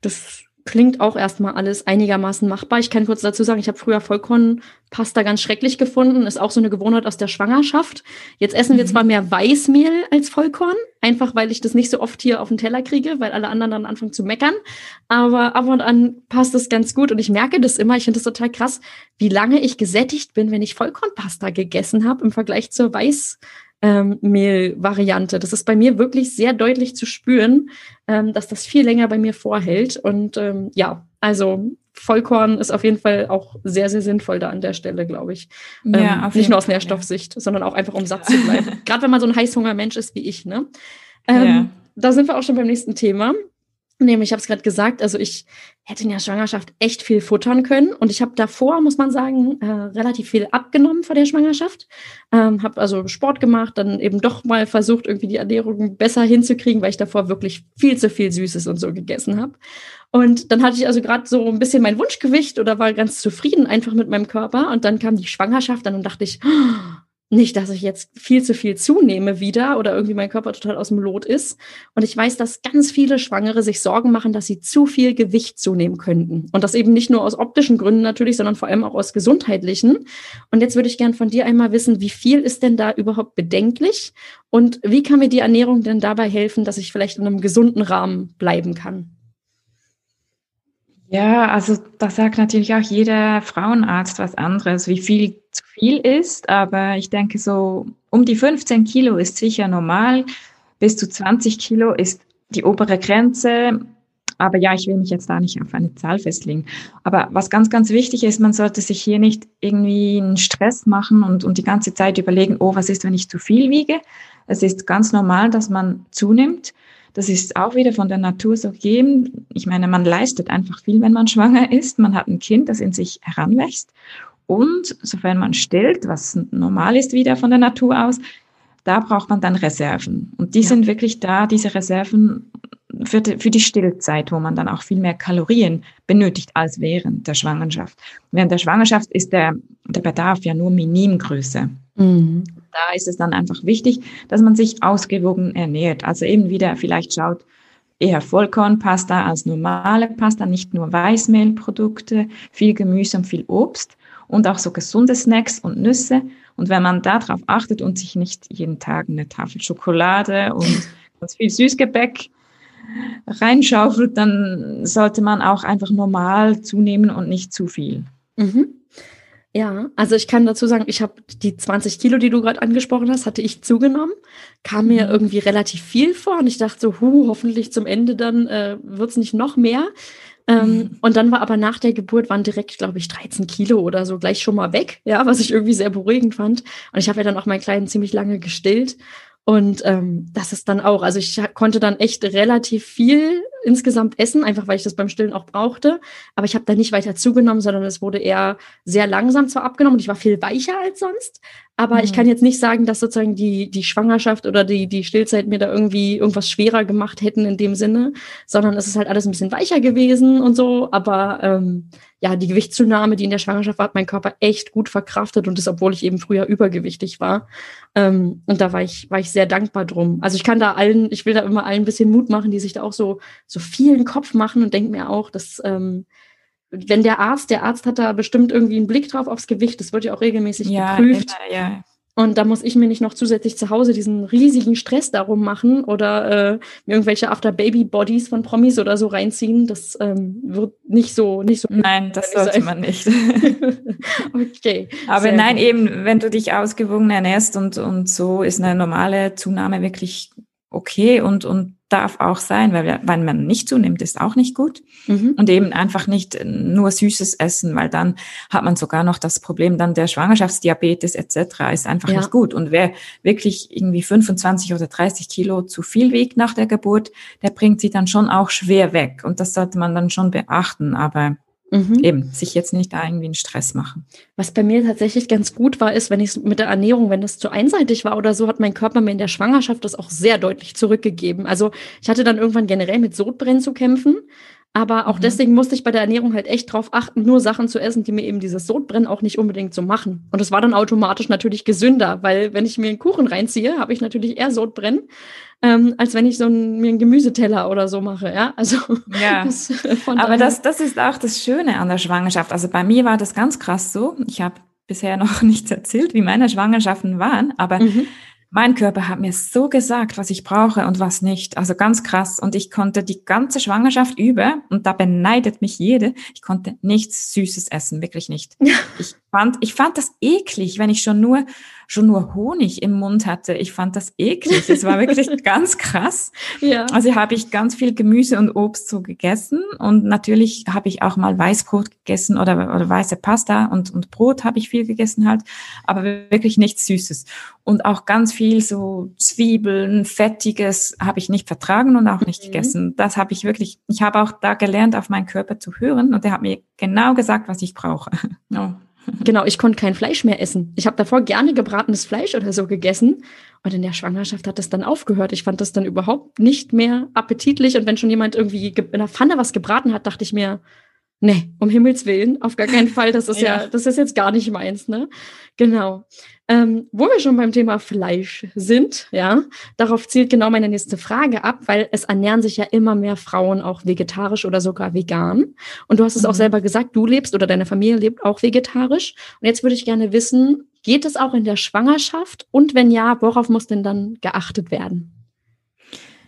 Das klingt auch erstmal alles einigermaßen machbar. Ich kann kurz dazu sagen, ich habe früher Vollkornpasta ganz schrecklich gefunden. Ist auch so eine Gewohnheit aus der Schwangerschaft. Jetzt essen wir mhm. zwar mehr Weißmehl als Vollkorn, einfach weil ich das nicht so oft hier auf den Teller kriege, weil alle anderen dann anfangen zu meckern. Aber ab und an passt es ganz gut und ich merke das immer. Ich finde das total krass, wie lange ich gesättigt bin, wenn ich Vollkornpasta gegessen habe im Vergleich zur Weiß ähm, Mehl-Variante. Das ist bei mir wirklich sehr deutlich zu spüren, ähm, dass das viel länger bei mir vorhält. Und ähm, ja, also Vollkorn ist auf jeden Fall auch sehr, sehr sinnvoll da an der Stelle, glaube ich. Ja, ähm, nicht nur aus Nährstoffsicht, ja. sondern auch einfach, um satt zu bleiben. Gerade wenn man so ein Heißhungermensch ist wie ich. Ne? Ähm, ja. Da sind wir auch schon beim nächsten Thema. Nämlich, ich habe es gerade gesagt, also ich hätte in der Schwangerschaft echt viel futtern können und ich habe davor, muss man sagen, äh, relativ viel abgenommen vor der Schwangerschaft. Ähm, habe also Sport gemacht, dann eben doch mal versucht, irgendwie die Ernährung besser hinzukriegen, weil ich davor wirklich viel zu viel Süßes und so gegessen habe. Und dann hatte ich also gerade so ein bisschen mein Wunschgewicht oder war ganz zufrieden einfach mit meinem Körper und dann kam die Schwangerschaft, dann dachte ich, oh, nicht, dass ich jetzt viel zu viel zunehme wieder oder irgendwie mein Körper total aus dem Lot ist. Und ich weiß, dass ganz viele Schwangere sich Sorgen machen, dass sie zu viel Gewicht zunehmen könnten. Und das eben nicht nur aus optischen Gründen natürlich, sondern vor allem auch aus gesundheitlichen. Und jetzt würde ich gern von dir einmal wissen, wie viel ist denn da überhaupt bedenklich? Und wie kann mir die Ernährung denn dabei helfen, dass ich vielleicht in einem gesunden Rahmen bleiben kann? Ja, also da sagt natürlich auch jeder Frauenarzt was anderes, wie viel zu viel ist. Aber ich denke, so um die 15 Kilo ist sicher normal. Bis zu 20 Kilo ist die obere Grenze. Aber ja, ich will mich jetzt da nicht auf eine Zahl festlegen. Aber was ganz, ganz wichtig ist, man sollte sich hier nicht irgendwie einen Stress machen und, und die ganze Zeit überlegen, oh, was ist, wenn ich zu viel wiege? Es ist ganz normal, dass man zunimmt. Das ist auch wieder von der Natur so gegeben. Ich meine, man leistet einfach viel, wenn man schwanger ist. Man hat ein Kind, das in sich heranwächst. Und sofern man stillt, was normal ist wieder von der Natur aus, da braucht man dann Reserven. Und die ja. sind wirklich da, diese Reserven für die, für die Stillzeit, wo man dann auch viel mehr Kalorien benötigt als während der Schwangerschaft. Während der Schwangerschaft ist der, der Bedarf ja nur Minimgröße. Mhm. Da ist es dann einfach wichtig, dass man sich ausgewogen ernährt. Also eben wieder vielleicht schaut, eher Vollkornpasta als normale Pasta, nicht nur Weißmehlprodukte, viel Gemüse und viel Obst und auch so gesunde Snacks und Nüsse. Und wenn man darauf achtet und sich nicht jeden Tag eine Tafel Schokolade und ganz viel Süßgebäck reinschaufelt, dann sollte man auch einfach normal zunehmen und nicht zu viel. Mhm. Ja, also ich kann dazu sagen, ich habe die 20 Kilo, die du gerade angesprochen hast, hatte ich zugenommen. Kam mir mhm. irgendwie relativ viel vor und ich dachte so, hu, hoffentlich zum Ende dann äh, wird's nicht noch mehr. Ähm, mhm. Und dann war aber nach der Geburt waren direkt, glaube ich, 13 Kilo oder so gleich schon mal weg, ja, was ich irgendwie sehr beruhigend fand. Und ich habe ja dann auch meinen Kleinen ziemlich lange gestillt. Und ähm, das ist dann auch, also ich konnte dann echt relativ viel insgesamt essen, einfach weil ich das beim Stillen auch brauchte. Aber ich habe da nicht weiter zugenommen, sondern es wurde eher sehr langsam zwar abgenommen und ich war viel weicher als sonst. Aber mhm. ich kann jetzt nicht sagen, dass sozusagen die, die Schwangerschaft oder die, die Stillzeit mir da irgendwie irgendwas schwerer gemacht hätten in dem Sinne, sondern es ist halt alles ein bisschen weicher gewesen und so. Aber ähm, ja, die Gewichtszunahme, die in der Schwangerschaft war, hat mein Körper echt gut verkraftet und das, obwohl ich eben früher übergewichtig war. Ähm, und da war ich, war ich sehr dankbar drum. Also ich kann da allen, ich will da immer allen ein bisschen Mut machen, die sich da auch so, so vielen Kopf machen und denke mir auch, dass ähm, wenn der Arzt, der Arzt hat da bestimmt irgendwie einen Blick drauf aufs Gewicht, das wird ja auch regelmäßig ja, geprüft. Immer, ja. Und da muss ich mir nicht noch zusätzlich zu Hause diesen riesigen Stress darum machen oder äh, mir irgendwelche After-Baby-Bodies von Promis oder so reinziehen. Das ähm, wird nicht so, nicht so. Nein, das sollte sein. man nicht. okay. Aber nein, gut. eben, wenn du dich ausgewogen ernährst und, und so ist eine normale Zunahme wirklich okay und, und darf auch sein, weil wenn man nicht zunimmt, ist auch nicht gut. Mhm. Und eben einfach nicht nur süßes Essen, weil dann hat man sogar noch das Problem dann der Schwangerschaftsdiabetes etc. ist einfach ja. nicht gut. Und wer wirklich irgendwie 25 oder 30 Kilo zu viel wiegt nach der Geburt, der bringt sie dann schon auch schwer weg. Und das sollte man dann schon beachten. Aber Mhm. Eben, sich jetzt nicht da irgendwie einen Stress machen. Was bei mir tatsächlich ganz gut war, ist, wenn ich mit der Ernährung, wenn das zu einseitig war oder so, hat mein Körper mir in der Schwangerschaft das auch sehr deutlich zurückgegeben. Also ich hatte dann irgendwann generell mit Sodbrennen zu kämpfen. Aber auch mhm. deswegen musste ich bei der Ernährung halt echt drauf achten, nur Sachen zu essen, die mir eben dieses Sodbrennen auch nicht unbedingt so machen. Und das war dann automatisch natürlich gesünder, weil wenn ich mir einen Kuchen reinziehe, habe ich natürlich eher Sodbrennen. Ähm, als wenn ich so ein, mir einen Gemüseteller oder so mache. Ja, also ja. Das, äh, aber das, das ist auch das Schöne an der Schwangerschaft. Also bei mir war das ganz krass so. Ich habe bisher noch nichts erzählt, wie meine Schwangerschaften waren, aber mhm mein Körper hat mir so gesagt, was ich brauche und was nicht. Also ganz krass. Und ich konnte die ganze Schwangerschaft über, und da beneidet mich jede, ich konnte nichts Süßes essen, wirklich nicht. Ich fand, ich fand das eklig, wenn ich schon nur schon nur Honig im Mund hatte. Ich fand das eklig. Es war wirklich ganz krass. Ja. Also habe ich ganz viel Gemüse und Obst so gegessen und natürlich habe ich auch mal Weißbrot gegessen oder, oder weiße Pasta und, und Brot habe ich viel gegessen halt, aber wirklich nichts Süßes. Und auch ganz viel so Zwiebeln, Fettiges habe ich nicht vertragen und auch nicht mhm. gegessen. Das habe ich wirklich, ich habe auch da gelernt, auf meinen Körper zu hören und der hat mir genau gesagt, was ich brauche. Oh. Genau, ich konnte kein Fleisch mehr essen. Ich habe davor gerne gebratenes Fleisch oder so gegessen. Und in der Schwangerschaft hat das dann aufgehört. Ich fand das dann überhaupt nicht mehr appetitlich. Und wenn schon jemand irgendwie in der Pfanne was gebraten hat, dachte ich mir, nee, um Himmels Willen, auf gar keinen Fall. Das ist ja, ja das ist jetzt gar nicht meins, ne? Genau. Ähm, wo wir schon beim Thema Fleisch sind, ja, darauf zielt genau meine nächste Frage ab, weil es ernähren sich ja immer mehr Frauen auch vegetarisch oder sogar vegan. Und du hast es mhm. auch selber gesagt, du lebst oder deine Familie lebt auch vegetarisch. Und jetzt würde ich gerne wissen, geht es auch in der Schwangerschaft? Und wenn ja, worauf muss denn dann geachtet werden?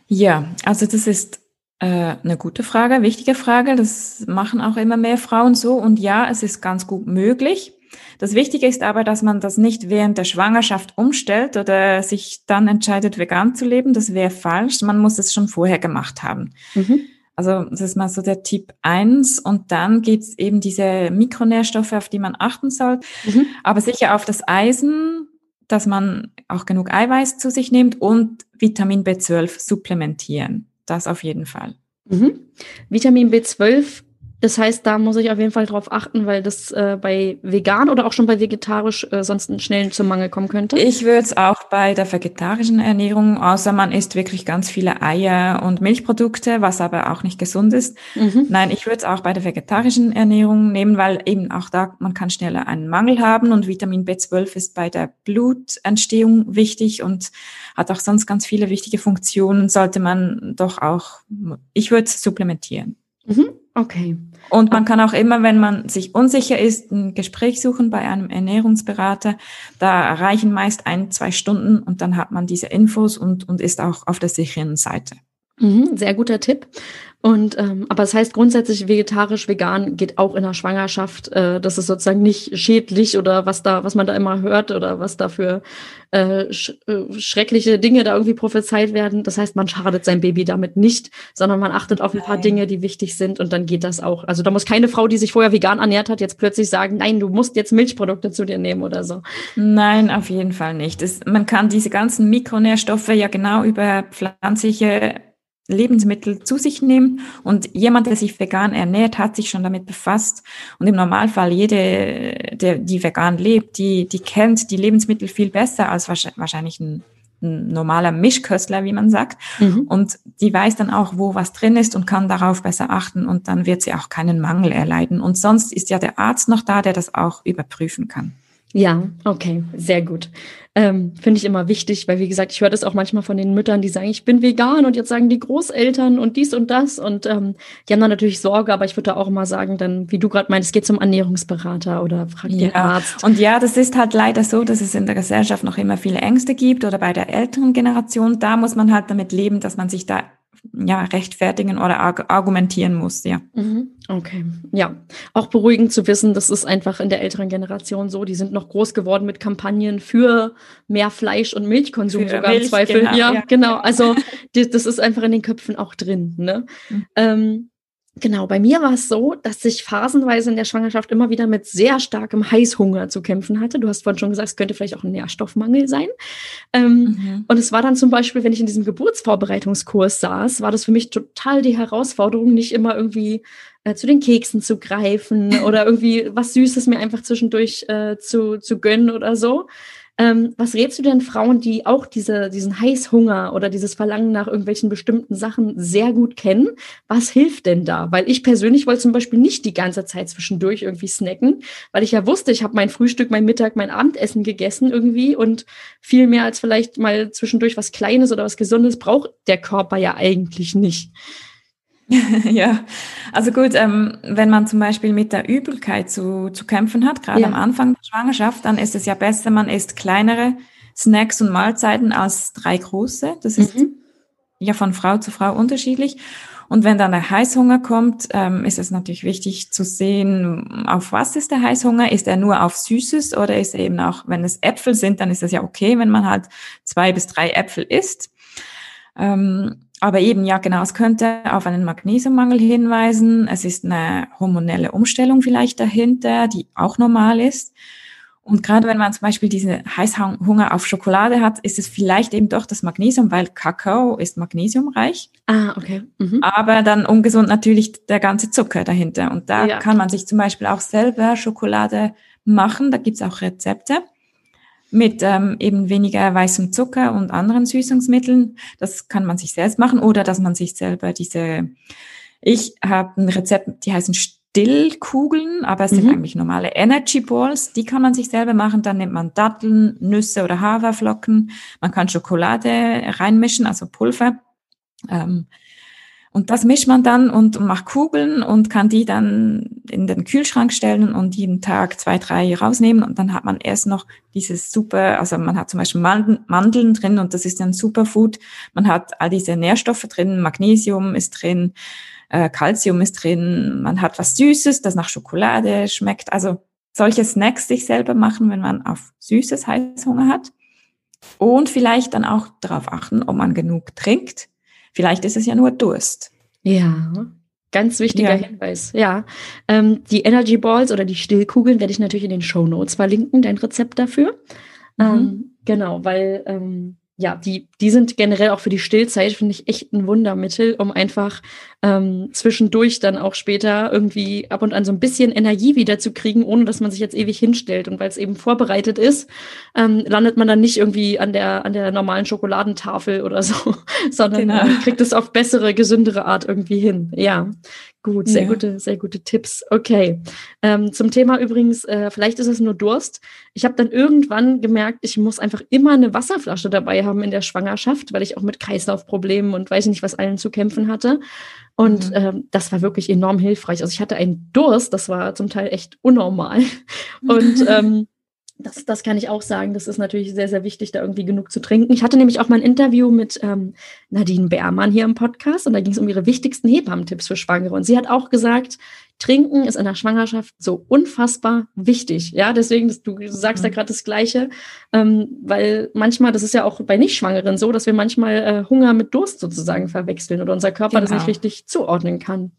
Ja, also das ist äh, eine gute Frage, wichtige Frage. Das machen auch immer mehr Frauen so. Und ja, es ist ganz gut möglich. Das Wichtige ist aber, dass man das nicht während der Schwangerschaft umstellt oder sich dann entscheidet, vegan zu leben. Das wäre falsch. Man muss es schon vorher gemacht haben. Mhm. Also das ist mal so der Tipp eins Und dann gibt's eben diese Mikronährstoffe, auf die man achten soll. Mhm. Aber sicher auf das Eisen, dass man auch genug Eiweiß zu sich nimmt und Vitamin B12 supplementieren. Das auf jeden Fall. Mhm. Vitamin B12 das heißt, da muss ich auf jeden Fall drauf achten, weil das äh, bei vegan oder auch schon bei vegetarisch äh, sonst schnell zum Mangel kommen könnte. Ich würde es auch bei der vegetarischen Ernährung, außer man isst wirklich ganz viele Eier und Milchprodukte, was aber auch nicht gesund ist. Mhm. Nein, ich würde es auch bei der vegetarischen Ernährung nehmen, weil eben auch da man kann schneller einen Mangel haben und Vitamin B12 ist bei der Blutentstehung wichtig und hat auch sonst ganz viele wichtige Funktionen. Sollte man doch auch, ich würde es supplementieren. Mhm. Okay. Und man kann auch immer, wenn man sich unsicher ist, ein Gespräch suchen bei einem Ernährungsberater. Da reichen meist ein, zwei Stunden und dann hat man diese Infos und, und ist auch auf der sicheren Seite. Mhm, sehr guter Tipp. Und ähm, aber es das heißt grundsätzlich vegetarisch, vegan geht auch in der Schwangerschaft. Äh, das ist sozusagen nicht schädlich oder was da, was man da immer hört oder was da für äh, sch äh, schreckliche Dinge da irgendwie prophezeit werden. Das heißt, man schadet sein Baby damit nicht, sondern man achtet auf ein paar Dinge, die wichtig sind und dann geht das auch. Also da muss keine Frau, die sich vorher vegan ernährt hat, jetzt plötzlich sagen, nein, du musst jetzt Milchprodukte zu dir nehmen oder so. Nein, auf jeden Fall nicht. Es, man kann diese ganzen Mikronährstoffe ja genau über pflanzliche Lebensmittel zu sich nehmen. Und jemand, der sich vegan ernährt, hat sich schon damit befasst. Und im Normalfall jede, der, die vegan lebt, die, die kennt die Lebensmittel viel besser als wahrscheinlich ein, ein normaler Mischköstler, wie man sagt. Mhm. Und die weiß dann auch, wo was drin ist und kann darauf besser achten. Und dann wird sie auch keinen Mangel erleiden. Und sonst ist ja der Arzt noch da, der das auch überprüfen kann. Ja, okay, sehr gut. Ähm, Finde ich immer wichtig, weil wie gesagt, ich höre das auch manchmal von den Müttern, die sagen, ich bin vegan und jetzt sagen die Großeltern und dies und das und ähm, die haben dann natürlich Sorge, aber ich würde da auch mal sagen, dann, wie du gerade meinst, geht zum Ernährungsberater oder frag ja. den Arzt. Und ja, das ist halt leider so, dass es in der Gesellschaft noch immer viele Ängste gibt oder bei der älteren Generation. Da muss man halt damit leben, dass man sich da ja, rechtfertigen oder argumentieren muss, ja. Mhm. Okay, ja. Auch beruhigend zu wissen, das ist einfach in der älteren Generation so. Die sind noch groß geworden mit Kampagnen für mehr Fleisch- und Milchkonsum für sogar Milch, im Zweifel. Genau, ja, ja, genau. Also die, das ist einfach in den Köpfen auch drin. Ne? Mhm. Ähm, Genau, bei mir war es so, dass ich phasenweise in der Schwangerschaft immer wieder mit sehr starkem Heißhunger zu kämpfen hatte. Du hast vorhin schon gesagt, es könnte vielleicht auch ein Nährstoffmangel sein. Ähm, mhm. Und es war dann zum Beispiel, wenn ich in diesem Geburtsvorbereitungskurs saß, war das für mich total die Herausforderung, nicht immer irgendwie äh, zu den Keksen zu greifen oder irgendwie was Süßes mir einfach zwischendurch äh, zu, zu gönnen oder so. Ähm, was rätst du denn Frauen, die auch diese, diesen Heißhunger oder dieses Verlangen nach irgendwelchen bestimmten Sachen sehr gut kennen? Was hilft denn da? Weil ich persönlich wollte zum Beispiel nicht die ganze Zeit zwischendurch irgendwie snacken, weil ich ja wusste, ich habe mein Frühstück, mein Mittag, mein Abendessen gegessen irgendwie und viel mehr als vielleicht mal zwischendurch was Kleines oder was Gesundes braucht der Körper ja eigentlich nicht. ja, also gut, ähm, wenn man zum Beispiel mit der Übelkeit zu, zu kämpfen hat, gerade ja. am Anfang der Schwangerschaft, dann ist es ja besser, man isst kleinere Snacks und Mahlzeiten als drei große. Das ist mhm. ja von Frau zu Frau unterschiedlich. Und wenn dann der Heißhunger kommt, ähm, ist es natürlich wichtig zu sehen, auf was ist der Heißhunger? Ist er nur auf Süßes oder ist er eben auch, wenn es Äpfel sind, dann ist es ja okay, wenn man halt zwei bis drei Äpfel isst. Ähm, aber eben, ja, genau, es könnte auf einen Magnesiummangel hinweisen. Es ist eine hormonelle Umstellung vielleicht dahinter, die auch normal ist. Und gerade wenn man zum Beispiel diesen Heißhunger auf Schokolade hat, ist es vielleicht eben doch das Magnesium, weil Kakao ist magnesiumreich. Ah, okay. Mhm. Aber dann ungesund natürlich der ganze Zucker dahinter. Und da ja. kann man sich zum Beispiel auch selber Schokolade machen. Da gibt's auch Rezepte mit ähm, eben weniger weißem Zucker und anderen Süßungsmitteln. Das kann man sich selbst machen oder dass man sich selber diese, ich habe ein Rezept, die heißen Stillkugeln, aber es mhm. sind eigentlich normale Energy Balls. Die kann man sich selber machen. Dann nimmt man Datteln, Nüsse oder Haferflocken. Man kann Schokolade reinmischen, also Pulver. Ähm, und das mischt man dann und macht Kugeln und kann die dann in den Kühlschrank stellen und jeden Tag zwei, drei rausnehmen. Und dann hat man erst noch dieses super, also man hat zum Beispiel Mandeln drin und das ist ein Superfood. Man hat all diese Nährstoffe drin, Magnesium ist drin, äh, Calcium ist drin, man hat was Süßes, das nach Schokolade schmeckt. Also solche Snacks sich selber machen, wenn man auf süßes Heißhunger hat. Und vielleicht dann auch darauf achten, ob man genug trinkt Vielleicht ist es ja nur Durst. Ja, ganz wichtiger ja. Hinweis. Ja, ähm, die Energy Balls oder die Stillkugeln werde ich natürlich in den Show Notes verlinken, dein Rezept dafür. Mhm. Ähm, genau, weil ähm, ja, die, die sind generell auch für die Stillzeit, finde ich, echt ein Wundermittel, um einfach ähm, zwischendurch dann auch später irgendwie ab und an so ein bisschen Energie wiederzukriegen, ohne dass man sich jetzt ewig hinstellt. Und weil es eben vorbereitet ist, ähm, landet man dann nicht irgendwie an der, an der normalen Schokoladentafel oder so, sondern genau. kriegt es auf bessere, gesündere Art irgendwie hin. Ja, Gut, sehr ja. gute, sehr gute Tipps. Okay. Ähm, zum Thema übrigens, äh, vielleicht ist es nur Durst. Ich habe dann irgendwann gemerkt, ich muss einfach immer eine Wasserflasche dabei haben in der Schwangerschaft, weil ich auch mit Kreislaufproblemen und weiß nicht, was allen zu kämpfen hatte. Und mhm. ähm, das war wirklich enorm hilfreich. Also ich hatte einen Durst, das war zum Teil echt unnormal. Und ähm, das, das kann ich auch sagen. Das ist natürlich sehr, sehr wichtig, da irgendwie genug zu trinken. Ich hatte nämlich auch mal ein Interview mit ähm, Nadine Beermann hier im Podcast und da ging es um ihre wichtigsten Hebammentipps für Schwangere. Und sie hat auch gesagt, Trinken ist in der Schwangerschaft so unfassbar wichtig. Ja, deswegen, du sagst ja mhm. gerade das Gleiche, ähm, weil manchmal, das ist ja auch bei Nichtschwangeren so, dass wir manchmal äh, Hunger mit Durst sozusagen verwechseln oder unser Körper genau. das nicht genau. richtig zuordnen kann.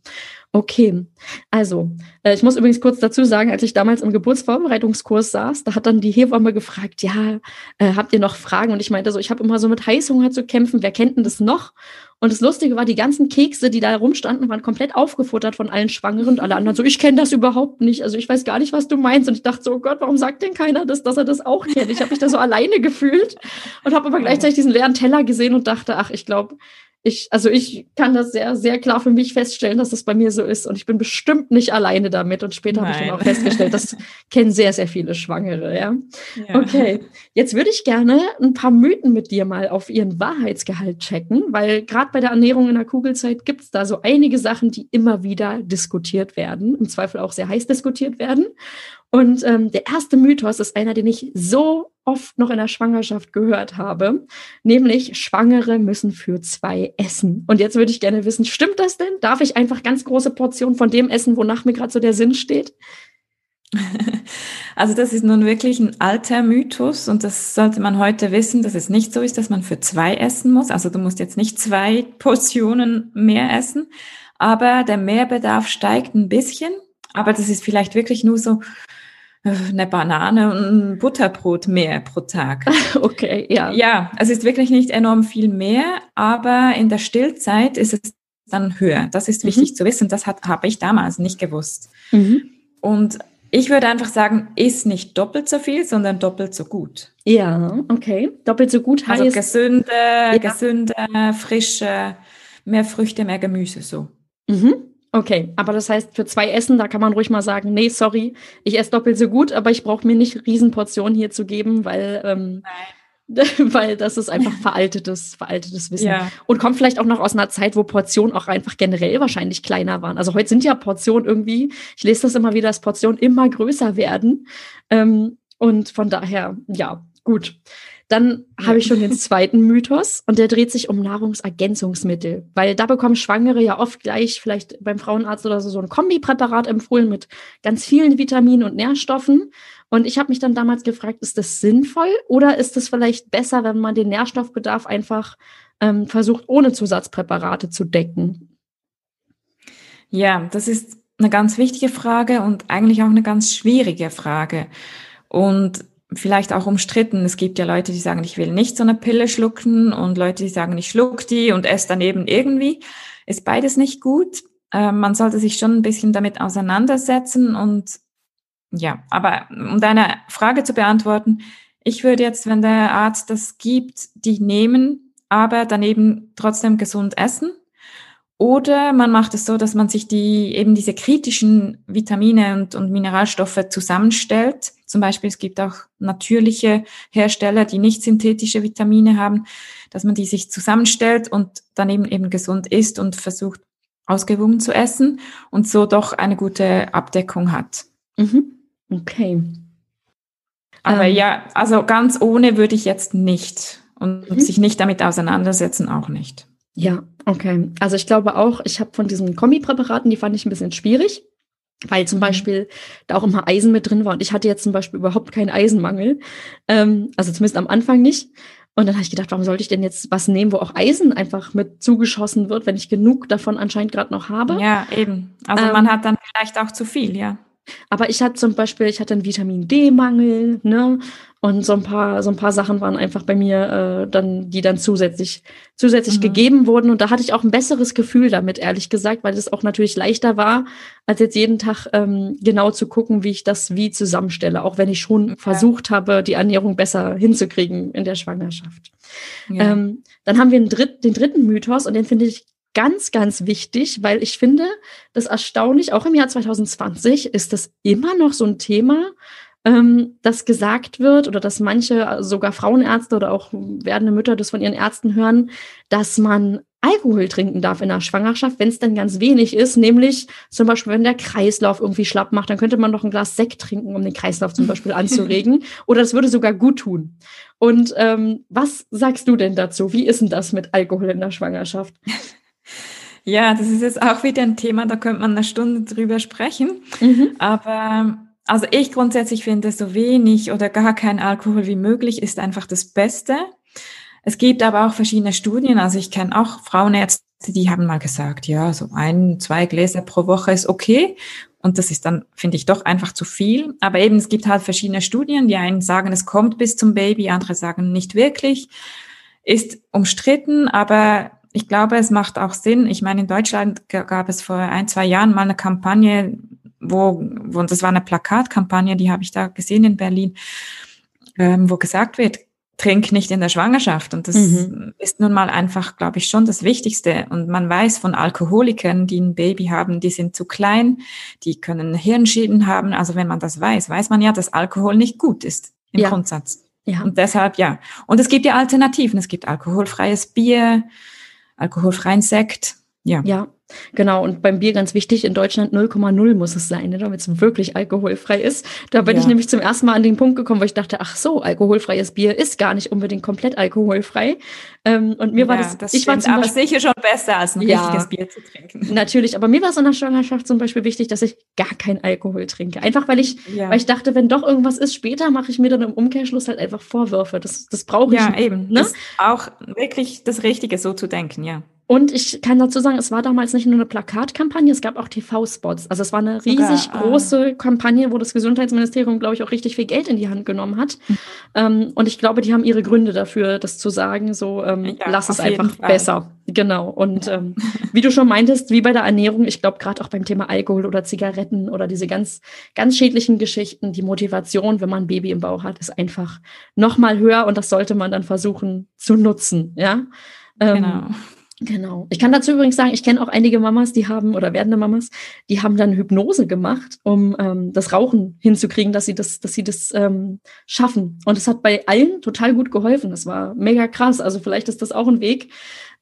Okay, also äh, ich muss übrigens kurz dazu sagen, als ich damals im Geburtsvorbereitungskurs saß, da hat dann die Hebamme gefragt, ja, äh, habt ihr noch Fragen? Und ich meinte so, ich habe immer so mit Heißhunger zu kämpfen, wer kennt denn das noch? Und das Lustige war, die ganzen Kekse, die da rumstanden, waren komplett aufgefuttert von allen Schwangeren und alle anderen so, ich kenne das überhaupt nicht. Also ich weiß gar nicht, was du meinst. Und ich dachte so, oh Gott, warum sagt denn keiner das, dass er das auch kennt? Ich habe mich da so alleine gefühlt und habe aber gleichzeitig diesen leeren Teller gesehen und dachte, ach, ich glaube, ich, also ich kann das sehr, sehr klar für mich feststellen, dass das bei mir so ist. Und ich bin bestimmt nicht alleine damit. Und später habe ich dann auch festgestellt, das kennen sehr, sehr viele Schwangere, ja? ja. Okay. Jetzt würde ich gerne ein paar Mythen mit dir mal auf ihren Wahrheitsgehalt checken, weil gerade bei der Ernährung in der Kugelzeit gibt es da so einige Sachen, die immer wieder diskutiert werden, im Zweifel auch sehr heiß diskutiert werden. Und ähm, der erste Mythos ist einer, den ich so oft noch in der Schwangerschaft gehört habe, nämlich Schwangere müssen für zwei essen. Und jetzt würde ich gerne wissen, stimmt das denn? Darf ich einfach ganz große Portionen von dem essen, wonach mir gerade so der Sinn steht? Also das ist nun wirklich ein alter Mythos und das sollte man heute wissen, dass es nicht so ist, dass man für zwei essen muss. Also du musst jetzt nicht zwei Portionen mehr essen, aber der Mehrbedarf steigt ein bisschen. Aber das ist vielleicht wirklich nur so eine Banane und ein Butterbrot mehr pro Tag. Okay, ja. Ja, es ist wirklich nicht enorm viel mehr, aber in der Stillzeit ist es dann höher. Das ist wichtig mhm. zu wissen. Das habe ich damals nicht gewusst. Mhm. Und Ich würde einfach sagen, isst nicht doppelt so viel, sondern doppelt so gut. Ja, okay. Doppelt so gut Also heißt. gesünde, Ja. gesünde, frische, mehr Früchte, mehr Gemüse, so. Mhm. Okay, aber das heißt, für zwei Essen, da kann man ruhig mal sagen, nee, sorry, ich esse doppelt so gut, aber ich brauche mir nicht Riesenportionen hier zu geben, weil, ähm, weil das ist einfach veraltetes, veraltetes Wissen. Ja. Und kommt vielleicht auch noch aus einer Zeit, wo Portionen auch einfach generell wahrscheinlich kleiner waren. Also heute sind ja Portionen irgendwie, ich lese das immer wieder, dass Portionen immer größer werden. Ähm, und von daher, ja, gut. Dann habe ich schon den zweiten Mythos und der dreht sich um Nahrungsergänzungsmittel, weil da bekommen Schwangere ja oft gleich vielleicht beim Frauenarzt oder so so ein Kombipräparat empfohlen mit ganz vielen Vitaminen und Nährstoffen. Und ich habe mich dann damals gefragt, ist das sinnvoll oder ist es vielleicht besser, wenn man den Nährstoffbedarf einfach ähm, versucht, ohne Zusatzpräparate zu decken? Ja, das ist eine ganz wichtige Frage und eigentlich auch eine ganz schwierige Frage. Und vielleicht auch umstritten. Es gibt ja Leute, die sagen, ich will nicht so eine Pille schlucken und Leute, die sagen, ich schluck die und esse daneben irgendwie. Ist beides nicht gut. Äh, man sollte sich schon ein bisschen damit auseinandersetzen und ja, aber um deine Frage zu beantworten, ich würde jetzt, wenn der Arzt das gibt, die nehmen, aber daneben trotzdem gesund essen. Oder man macht es so, dass man sich die eben diese kritischen Vitamine und, und Mineralstoffe zusammenstellt. Zum Beispiel, es gibt auch natürliche Hersteller, die nicht synthetische Vitamine haben, dass man die sich zusammenstellt und daneben eben gesund isst und versucht, ausgewogen zu essen und so doch eine gute Abdeckung hat. Mhm. Okay. Aber Ähm. ja, also ganz ohne würde ich jetzt nicht und Mhm. sich nicht damit auseinandersetzen auch nicht. Ja, okay. Also ich glaube auch, ich habe von diesen Kombipräparaten, die fand ich ein bisschen schwierig, weil zum Beispiel da auch immer Eisen mit drin war und ich hatte jetzt zum Beispiel überhaupt keinen Eisenmangel, ähm, also zumindest am Anfang nicht. Und dann habe ich gedacht, warum sollte ich denn jetzt was nehmen, wo auch Eisen einfach mit zugeschossen wird, wenn ich genug davon anscheinend gerade noch habe? Ja, eben. Also Ähm. man hat dann vielleicht auch zu viel, ja. Aber ich hatte zum Beispiel, ich hatte einen Vitamin D-Mangel, ne? Und so ein paar, so ein paar Sachen waren einfach bei mir äh, dann, die dann zusätzlich, zusätzlich Mhm. gegeben wurden. Und da hatte ich auch ein besseres Gefühl damit, ehrlich gesagt, weil es auch natürlich leichter war, als jetzt jeden Tag ähm, genau zu gucken, wie ich das wie zusammenstelle, auch wenn ich schon Ja. versucht habe, die Ernährung besser hinzukriegen in der Schwangerschaft. ja. Ähm, dann haben wir dritt, den dritten Mythos und den finde ich ganz, ganz wichtig, weil ich finde, das erstaunlich, auch im Jahr 2020 ist das immer noch so ein Thema, ähm, das gesagt wird oder dass manche, äh, sogar Frauenärzte oder auch werdende Mütter das von ihren Ärzten hören, dass man Alkohol trinken darf in der Schwangerschaft, wenn es dann ganz wenig ist, nämlich zum Beispiel, wenn der Kreislauf irgendwie schlapp macht, dann könnte man noch ein Glas Sekt trinken, um den Kreislauf zum Beispiel anzuregen. Oder das würde sogar gut tun. Und ähm, was sagst du denn dazu? Wie ist denn das mit Alkohol in der Schwangerschaft? ja, das ist jetzt auch wieder ein Thema, da könnte man eine Stunde drüber sprechen. Mhm. Aber also ich grundsätzlich finde, so wenig oder gar kein Alkohol wie möglich ist einfach das Beste. Es gibt aber auch verschiedene Studien. Also ich kenne auch Frauenärzte, die haben mal gesagt, ja, so ein, zwei Gläser pro Woche ist okay. Und das ist dann, finde ich, doch einfach zu viel. Aber eben, es gibt halt verschiedene Studien. Die einen sagen, es kommt bis zum Baby, andere sagen nicht wirklich. Ist umstritten, aber ich glaube, es macht auch Sinn. Ich meine, in Deutschland gab es vor ein, zwei Jahren mal eine Kampagne, wo, wo das war eine Plakatkampagne, die habe ich da gesehen in Berlin, ähm, wo gesagt wird, trink nicht in der Schwangerschaft. Und das Mhm. ist nun mal einfach, glaube ich, schon das Wichtigste. Und man weiß von Alkoholikern, die ein Baby haben, die sind zu klein, die können Hirnschäden haben. Also wenn man das weiß, weiß man ja, dass Alkohol nicht gut ist im Ja. Grundsatz. Ja. Und deshalb ja. Und es gibt ja Alternativen. Es gibt alkoholfreies Bier, alkoholfreien Sekt. Ja. Ja, genau. Und beim Bier ganz wichtig, in Deutschland 0,0 muss es sein, ne, damit es wirklich alkoholfrei ist. Da bin Ja. ich nämlich zum ersten Mal an den Punkt gekommen, wo ich dachte, ach so, alkoholfreies Bier ist gar nicht unbedingt komplett alkoholfrei. Ähm, und mir war Ja, das, das ich war stimmt, zum aber Beispiel, sicher schon besser, als ein Ja. richtiges Bier zu trinken. natürlich, aber mir war es in der Schwangerschaft zum Beispiel wichtig, dass ich gar keinen Alkohol trinke. Einfach weil ich, weil ich dachte, wenn doch irgendwas ist, später mache ich mir dann im Umkehrschluss halt einfach Vorwürfe. Das, das brauche ich ja eben. Ne? Das ist auch wirklich das Richtige, so zu denken, ja. Und ich kann dazu sagen, es war damals nicht nur eine Plakatkampagne, es gab auch TV-Spots. Also es war eine riesig Sogar, ah. große Kampagne, wo das Gesundheitsministerium, glaube ich, auch richtig viel Geld in die Hand genommen hat. Mhm. Ähm, und ich glaube, die haben ihre Gründe dafür, das zu sagen, so ähm, ja, lass es einfach besser. Genau. Und ja. ähm, wie du schon meintest, wie bei der Ernährung, ich glaube, gerade auch beim Thema Alkohol oder Zigaretten oder diese ganz, ganz schädlichen Geschichten, die Motivation, wenn man ein Baby im Bauch hat, ist einfach noch mal höher und das sollte man dann versuchen zu nutzen. Ja. Ähm, genau. Genau. Ich kann dazu übrigens sagen, ich kenne auch einige Mamas, die haben oder werdende Mamas, die haben dann Hypnose gemacht, um ähm, das Rauchen hinzukriegen, dass sie das, dass sie das ähm, schaffen. Und es hat bei allen total gut geholfen. Das war mega krass. Also vielleicht ist das auch ein Weg,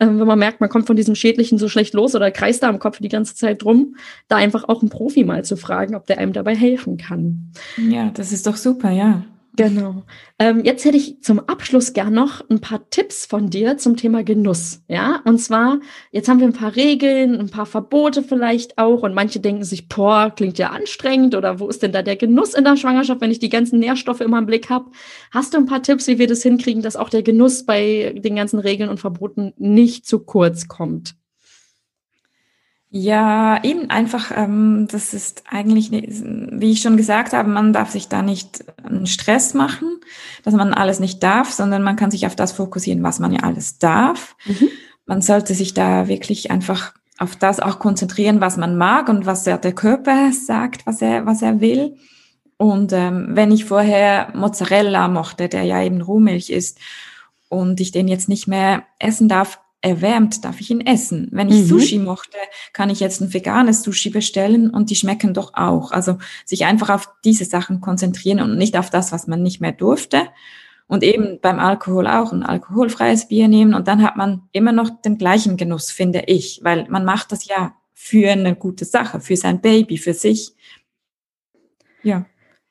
ähm, wenn man merkt, man kommt von diesem Schädlichen so schlecht los oder kreist da im Kopf die ganze Zeit drum, da einfach auch einen Profi mal zu fragen, ob der einem dabei helfen kann. Ja, das ist doch super, ja. Genau. Ähm, jetzt hätte ich zum Abschluss gern noch ein paar Tipps von dir zum Thema Genuss. Ja, und zwar, jetzt haben wir ein paar Regeln, ein paar Verbote vielleicht auch und manche denken sich, boah, klingt ja anstrengend oder wo ist denn da der Genuss in der Schwangerschaft, wenn ich die ganzen Nährstoffe immer im Blick habe? Hast du ein paar Tipps, wie wir das hinkriegen, dass auch der Genuss bei den ganzen Regeln und Verboten nicht zu kurz kommt? Ja, eben einfach, ähm, das ist eigentlich, wie ich schon gesagt habe, man darf sich da nicht einen Stress machen, dass man alles nicht darf, sondern man kann sich auf das fokussieren, was man ja alles darf. Mhm. Man sollte sich da wirklich einfach auf das auch konzentrieren, was man mag und was der, der Körper sagt, was er, was er will. Und ähm, wenn ich vorher Mozzarella mochte, der ja eben Rohmilch ist, und ich den jetzt nicht mehr essen darf, erwärmt, darf ich ihn essen. Wenn ich mhm. Sushi mochte, kann ich jetzt ein veganes Sushi bestellen und die schmecken doch auch. Also sich einfach auf diese Sachen konzentrieren und nicht auf das, was man nicht mehr durfte. Und eben beim Alkohol auch ein alkoholfreies Bier nehmen und dann hat man immer noch den gleichen Genuss, finde ich, weil man macht das ja für eine gute Sache, für sein Baby, für sich. Ja.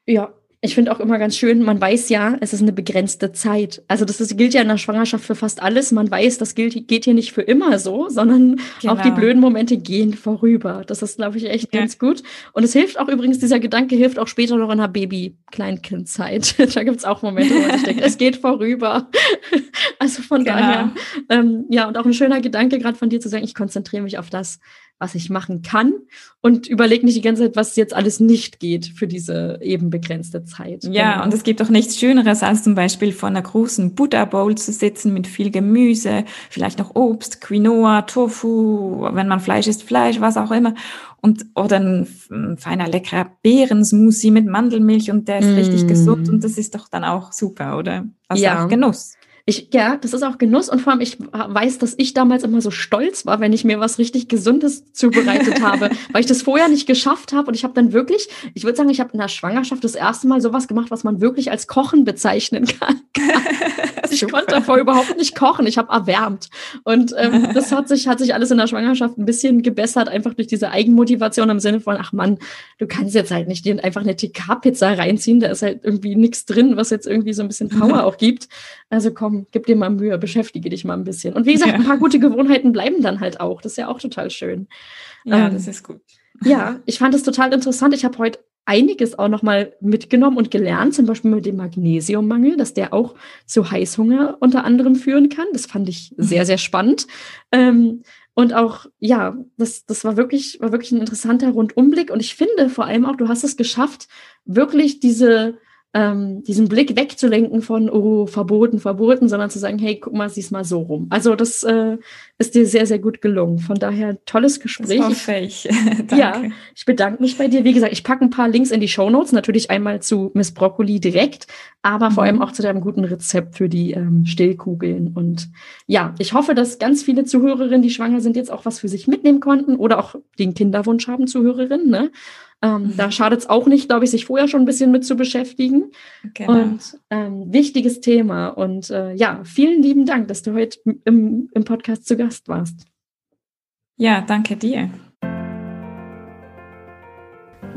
Ja, ich finde auch immer ganz schön, man weiß ja, es ist eine begrenzte Zeit. Also das ist, gilt ja in der Schwangerschaft für fast alles. Man weiß, das gilt, geht hier nicht für immer so, sondern genau. auch die genau. blöden Momente gehen vorüber. Das ist, glaube ich, echt ja. ganz gut. Und es hilft auch übrigens, dieser Gedanke hilft auch später noch in der Baby-Kleinkindzeit. da gibt es auch Momente, wo ich denke, es geht vorüber. also von genau. daher, ähm, ja, und auch ein schöner Gedanke gerade von dir zu sagen, ich konzentriere mich auf das, was ich machen kann und überlege nicht die ganze Zeit, was jetzt alles nicht geht für diese eben begrenzte Zeit. Ja, genau. und es gibt auch nichts Schöneres, als zum Beispiel vor einer großen Buddha Bowl zu sitzen mit viel Gemüse, vielleicht noch Obst, Quinoa, Tofu, wenn man Fleisch isst, Fleisch, was auch immer. Und, oder ein, ein feiner, leckerer Beerensmoothie mit Mandelmilch und der ist mm. richtig gesund und das ist doch dann auch super, oder? Also ja. auch Genuss. Ich, ja, das ist auch Genuss und vor allem, ich weiß, dass ich damals immer so stolz war, wenn ich mir was richtig Gesundes zubereitet habe, weil ich das vorher nicht geschafft habe. Und ich habe dann wirklich, ich würde sagen, ich habe in der Schwangerschaft das erste Mal sowas gemacht, was man wirklich als Kochen bezeichnen kann. ich konnte davor überhaupt nicht kochen, ich habe erwärmt. Und ähm, das hat sich, hat sich alles in der Schwangerschaft ein bisschen gebessert, einfach durch diese Eigenmotivation im Sinne von, ach Mann, du kannst jetzt halt nicht einfach eine TK-Pizza reinziehen, da ist halt irgendwie nichts drin, was jetzt irgendwie so ein bisschen Power auch gibt. Also komm, gib dir mal Mühe, beschäftige dich mal ein bisschen. Und wie gesagt, ja. ein paar gute Gewohnheiten bleiben dann halt auch. Das ist ja auch total schön. Ja, ähm, das ist gut. Ja, ich fand es total interessant. Ich habe heute einiges auch nochmal mitgenommen und gelernt, zum Beispiel mit dem Magnesiummangel, dass der auch zu Heißhunger unter anderem führen kann. Das fand ich sehr, sehr spannend. Ähm, und auch, ja, das, das war wirklich, war wirklich ein interessanter Rundumblick. Und ich finde vor allem auch, du hast es geschafft, wirklich diese, ähm, diesen Blick wegzulenken von, oh, verboten, verboten, sondern zu sagen, hey, guck mal, sieh's mal so rum. Also das äh, ist dir sehr, sehr gut gelungen. Von daher tolles Gespräch. Das hoffe ich. ja, ich bedanke mich bei dir. Wie gesagt, ich packe ein paar Links in die Show Notes, natürlich einmal zu Miss Broccoli direkt, aber mhm. vor allem auch zu deinem guten Rezept für die ähm, Stillkugeln. Und ja, ich hoffe, dass ganz viele Zuhörerinnen, die schwanger sind, jetzt auch was für sich mitnehmen konnten oder auch den Kinderwunsch haben, Zuhörerinnen. Ne? Ähm, mhm. Da schadet es auch nicht, glaube ich, sich vorher schon ein bisschen mit zu beschäftigen. Genau. Und ähm, wichtiges Thema. Und äh, ja, vielen lieben Dank, dass du heute im, im Podcast zu Gast warst. Ja, danke dir.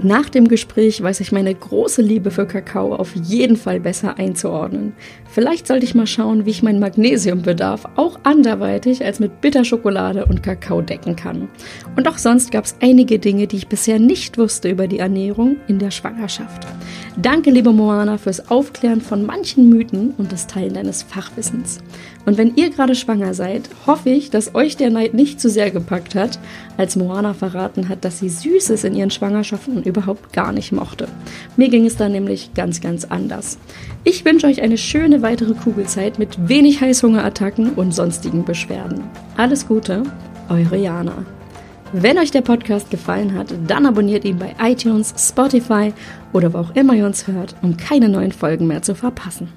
Nach dem Gespräch weiß ich meine große Liebe für Kakao auf jeden Fall besser einzuordnen. Vielleicht sollte ich mal schauen, wie ich meinen Magnesiumbedarf auch anderweitig als mit Bitterschokolade und Kakao decken kann. Und auch sonst gab es einige Dinge, die ich bisher nicht wusste über die Ernährung in der Schwangerschaft. Danke, liebe Moana, fürs Aufklären von manchen Mythen und das Teilen deines Fachwissens. Und wenn ihr gerade schwanger seid, hoffe ich, dass euch der Neid nicht zu sehr gepackt hat, als Moana verraten hat, dass sie Süßes in ihren Schwangerschaften überhaupt gar nicht mochte. Mir ging es da nämlich ganz, ganz anders. Ich wünsche euch eine schöne weitere Kugelzeit mit wenig Heißhungerattacken und sonstigen Beschwerden. Alles Gute, eure Jana. Wenn euch der Podcast gefallen hat, dann abonniert ihn bei iTunes, Spotify oder wo auch immer ihr uns hört, um keine neuen Folgen mehr zu verpassen.